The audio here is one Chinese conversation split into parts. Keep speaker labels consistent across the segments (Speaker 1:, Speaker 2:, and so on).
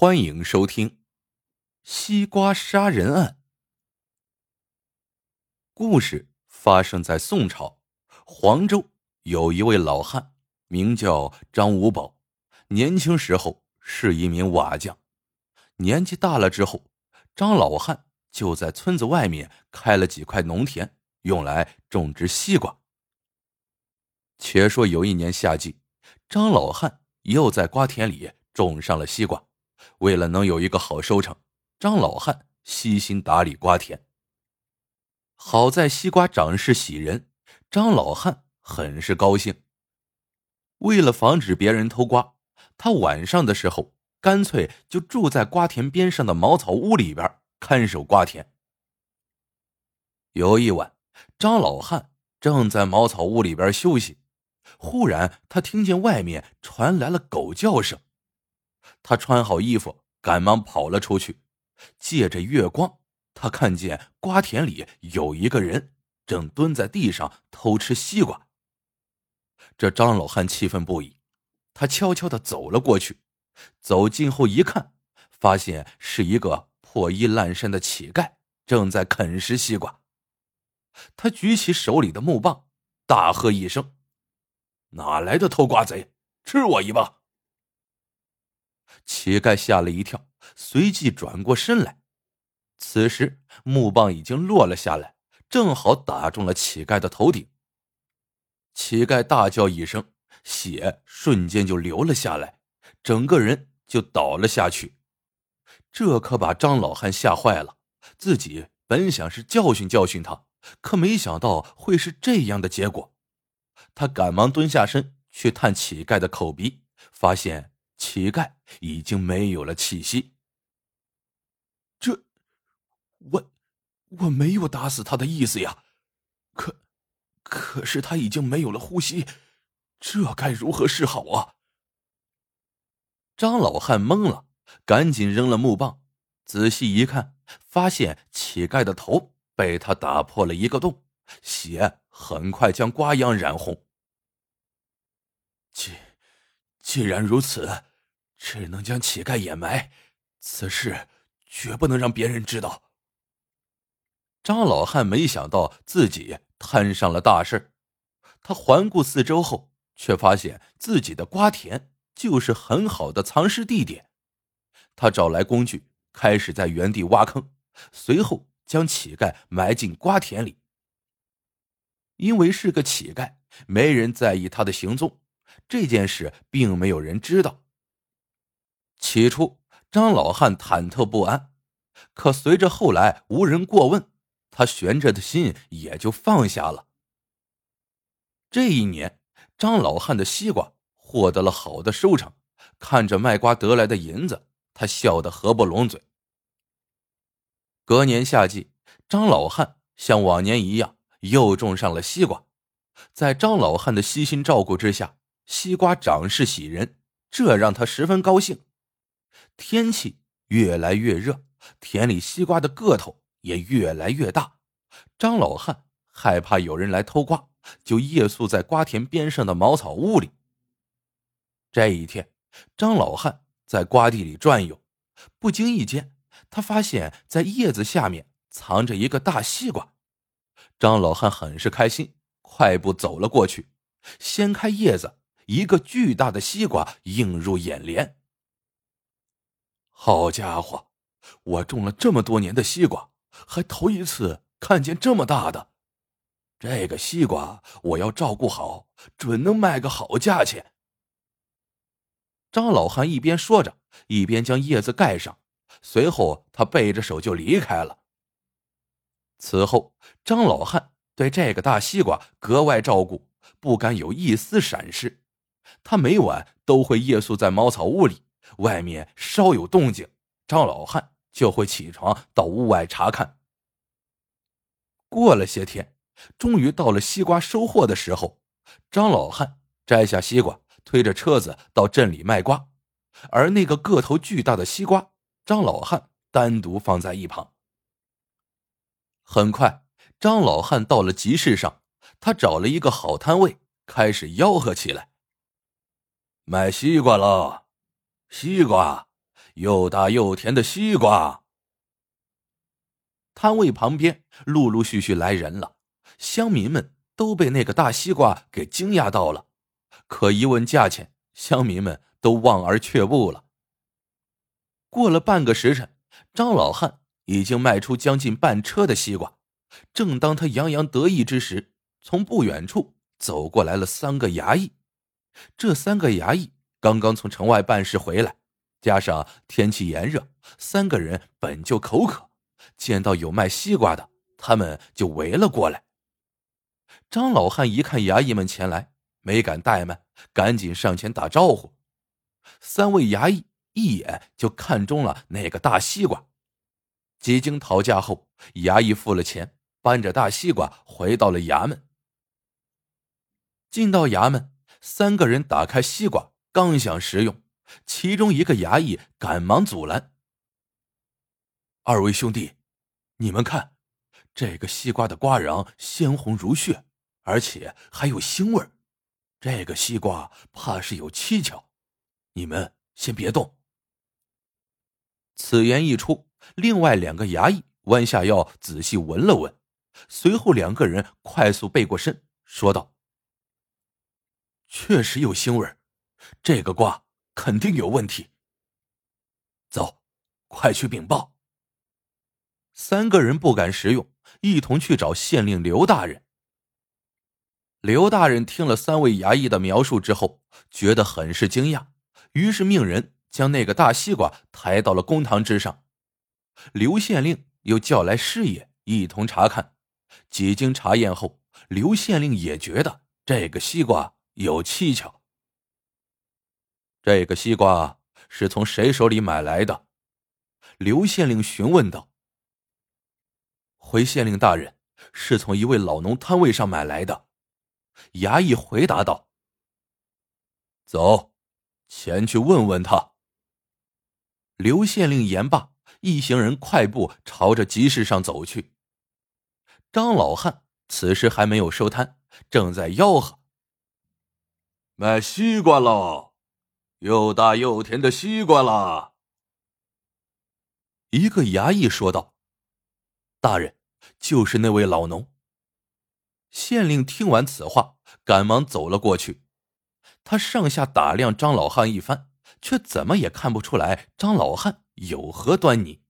Speaker 1: 欢迎收听《西瓜杀人案》。故事发生在宋朝，黄州有一位老汉，名叫张五宝。年轻时候是一名瓦匠，年纪大了之后，张老汉就在村子外面开了几块农田，用来种植西瓜。且说有一年夏季，张老汉又在瓜田里种上了西瓜。为了能有一个好收成，张老汉悉心打理瓜田。好在西瓜长势喜人，张老汉很是高兴。为了防止别人偷瓜，他晚上的时候干脆就住在瓜田边上的茅草屋里边看守瓜田。有一晚，张老汉正在茅草屋里边休息，忽然他听见外面传来了狗叫声。他穿好衣服，赶忙跑了出去。借着月光，他看见瓜田里有一个人正蹲在地上偷吃西瓜。这张老汉气愤不已，他悄悄的走了过去。走近后一看，发现是一个破衣烂衫的乞丐正在啃食西瓜。他举起手里的木棒，大喝一声：“哪来的偷瓜贼？吃我一棒！”乞丐吓了一跳，随即转过身来。此时木棒已经落了下来，正好打中了乞丐的头顶。乞丐大叫一声，血瞬间就流了下来，整个人就倒了下去。这可把张老汉吓坏了。自己本想是教训教训他，可没想到会是这样的结果。他赶忙蹲下身去探乞丐的口鼻，发现。乞丐已经没有了气息。
Speaker 2: 这，我我没有打死他的意思呀，可可是他已经没有了呼吸，这该如何是好啊？
Speaker 1: 张老汉懵了，赶紧扔了木棒，仔细一看，发现乞丐的头被他打破了一个洞，血很快将瓜秧染红。
Speaker 2: 既既然如此。只能将乞丐掩埋，此事绝不能让别人知道。
Speaker 1: 张老汉没想到自己摊上了大事，他环顾四周后，却发现自己的瓜田就是很好的藏尸地点。他找来工具，开始在原地挖坑，随后将乞丐埋进瓜田里。因为是个乞丐，没人在意他的行踪，这件事并没有人知道。起初，张老汉忐忑不安，可随着后来无人过问，他悬着的心也就放下了。这一年，张老汉的西瓜获得了好的收成，看着卖瓜得来的银子，他笑得合不拢嘴。隔年夏季，张老汉像往年一样又种上了西瓜，在张老汉的悉心照顾之下，西瓜长势喜人，这让他十分高兴。天气越来越热，田里西瓜的个头也越来越大。张老汉害怕有人来偷瓜，就夜宿在瓜田边上的茅草屋里。这一天，张老汉在瓜地里转悠，不经意间，他发现在叶子下面藏着一个大西瓜。张老汉很是开心，快步走了过去，掀开叶子，一个巨大的西瓜映入眼帘。
Speaker 2: 好家伙，我种了这么多年的西瓜，还头一次看见这么大的。这个西瓜我要照顾好，准能卖个好价钱。
Speaker 1: 张老汉一边说着，一边将叶子盖上，随后他背着手就离开了。此后，张老汉对这个大西瓜格外照顾，不敢有一丝闪失。他每晚都会夜宿在茅草屋里。外面稍有动静，张老汉就会起床到屋外查看。过了些天，终于到了西瓜收获的时候，张老汉摘下西瓜，推着车子到镇里卖瓜，而那个个头巨大的西瓜，张老汉单独放在一旁。很快，张老汉到了集市上，他找了一个好摊位，开始吆喝起来：“卖西瓜了！”西瓜又大又甜的西瓜。摊位旁边陆陆续续来人了，乡民们都被那个大西瓜给惊讶到了，可一问价钱，乡民们都望而却步了。过了半个时辰，张老汉已经卖出将近半车的西瓜。正当他洋洋得意之时，从不远处走过来了三个衙役。这三个衙役刚刚从城外办事回来，加上天气炎热，三个人本就口渴，见到有卖西瓜的，他们就围了过来。张老汉一看衙役们前来，没敢怠慢，赶紧上前打招呼。三位衙役一眼就看中了那个大西瓜。几经讨价后，衙役付了钱。搬着大西瓜回到了衙门。进到衙门，三个人打开西瓜，刚想食用，其中一个衙役赶忙阻拦：“
Speaker 2: 二位兄弟，你们看，这个西瓜的瓜瓤鲜红如血，而且还有腥味这个西瓜怕是有蹊跷，你们先别动。”
Speaker 1: 此言一出，另外两个衙役弯下腰仔细闻了闻。随后，两个人快速背过身，说道：“
Speaker 2: 确实有腥味这个瓜肯定有问题。走，快去禀报。”
Speaker 1: 三个人不敢食用，一同去找县令刘大人。刘大人听了三位衙役的描述之后，觉得很是惊讶，于是命人将那个大西瓜抬到了公堂之上。刘县令又叫来师爷一同查看。几经查验后，刘县令也觉得这个西瓜有蹊跷。这个西瓜是从谁手里买来的？刘县令询问道。
Speaker 2: 回县令大人，是从一位老农摊位上买来的。衙役回答道。
Speaker 1: 走，前去问问他。刘县令言罢，一行人快步朝着集市上走去。张老汉此时还没有收摊，正在吆喝：“卖西瓜喽，又大又甜的西瓜啦！”一个衙役说道：“
Speaker 2: 大人，就是那位老农。”
Speaker 1: 县令听完此话，赶忙走了过去。他上下打量张老汉一番，却怎么也看不出来张老汉有何端倪。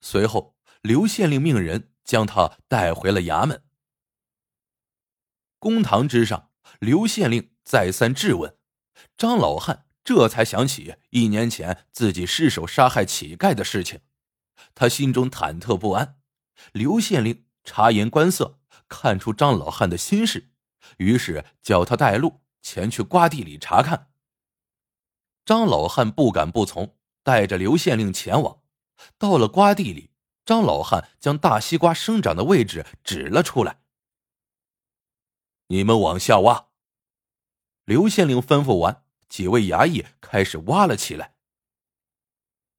Speaker 1: 随后，刘县令命人。将他带回了衙门。公堂之上，刘县令再三质问，张老汉这才想起一年前自己失手杀害乞丐的事情，他心中忐忑不安。刘县令察言观色，看出张老汉的心事，于是叫他带路前去瓜地里查看。张老汉不敢不从，带着刘县令前往，到了瓜地里。张老汉将大西瓜生长的位置指了出来。你们往下挖。刘县令吩咐完，几位衙役开始挖了起来。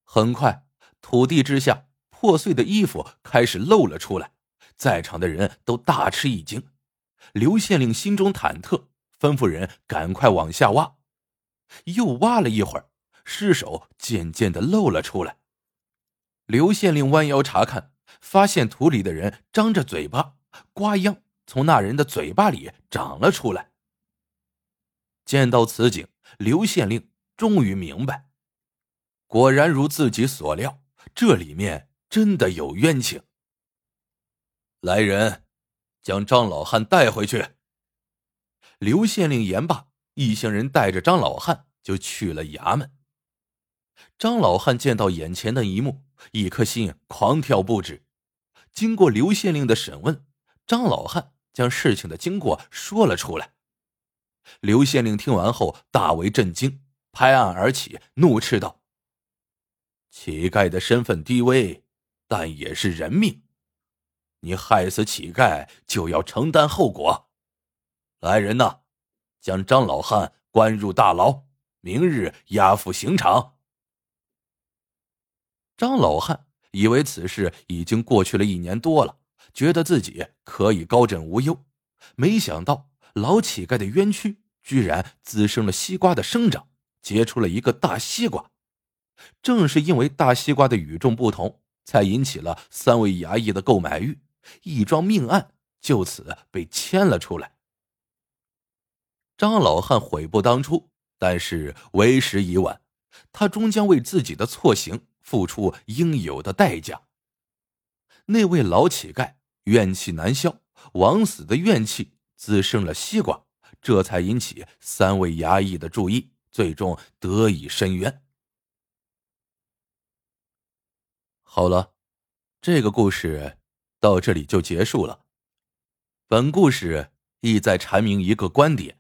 Speaker 1: 很快，土地之下破碎的衣服开始露了出来，在场的人都大吃一惊。刘县令心中忐忑，吩咐人赶快往下挖。又挖了一会儿，尸首渐渐的露了出来。刘县令弯腰查看，发现土里的人张着嘴巴，瓜秧从那人的嘴巴里长了出来。见到此景，刘县令终于明白，果然如自己所料，这里面真的有冤情。来人，将张老汉带回去。刘县令言罢，一行人带着张老汉就去了衙门。张老汉见到眼前的一幕。一颗心狂跳不止。经过刘县令的审问，张老汉将事情的经过说了出来。刘县令听完后大为震惊，拍案而起，怒斥道：“乞丐的身份低微，但也是人命。你害死乞丐，就要承担后果。来人呐，将张老汉关入大牢，明日押赴刑场。”张老汉以为此事已经过去了一年多了，觉得自己可以高枕无忧，没想到老乞丐的冤屈居然滋生了西瓜的生长，结出了一个大西瓜。正是因为大西瓜的与众不同，才引起了三位衙役的购买欲，一桩命案就此被牵了出来。张老汉悔不当初，但是为时已晚，他终将为自己的错行付出应有的代价。那位老乞丐怨气难消，枉死的怨气滋生了西瓜，这才引起三位衙役的注意，最终得以伸冤。好了，这个故事到这里就结束了。本故事意在阐明一个观点：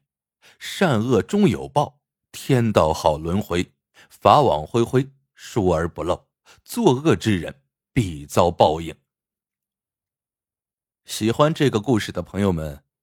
Speaker 1: 善恶终有报，天道好轮回，法网恢恢，疏而不漏，作恶之人必遭报应。喜欢这个故事的朋友们，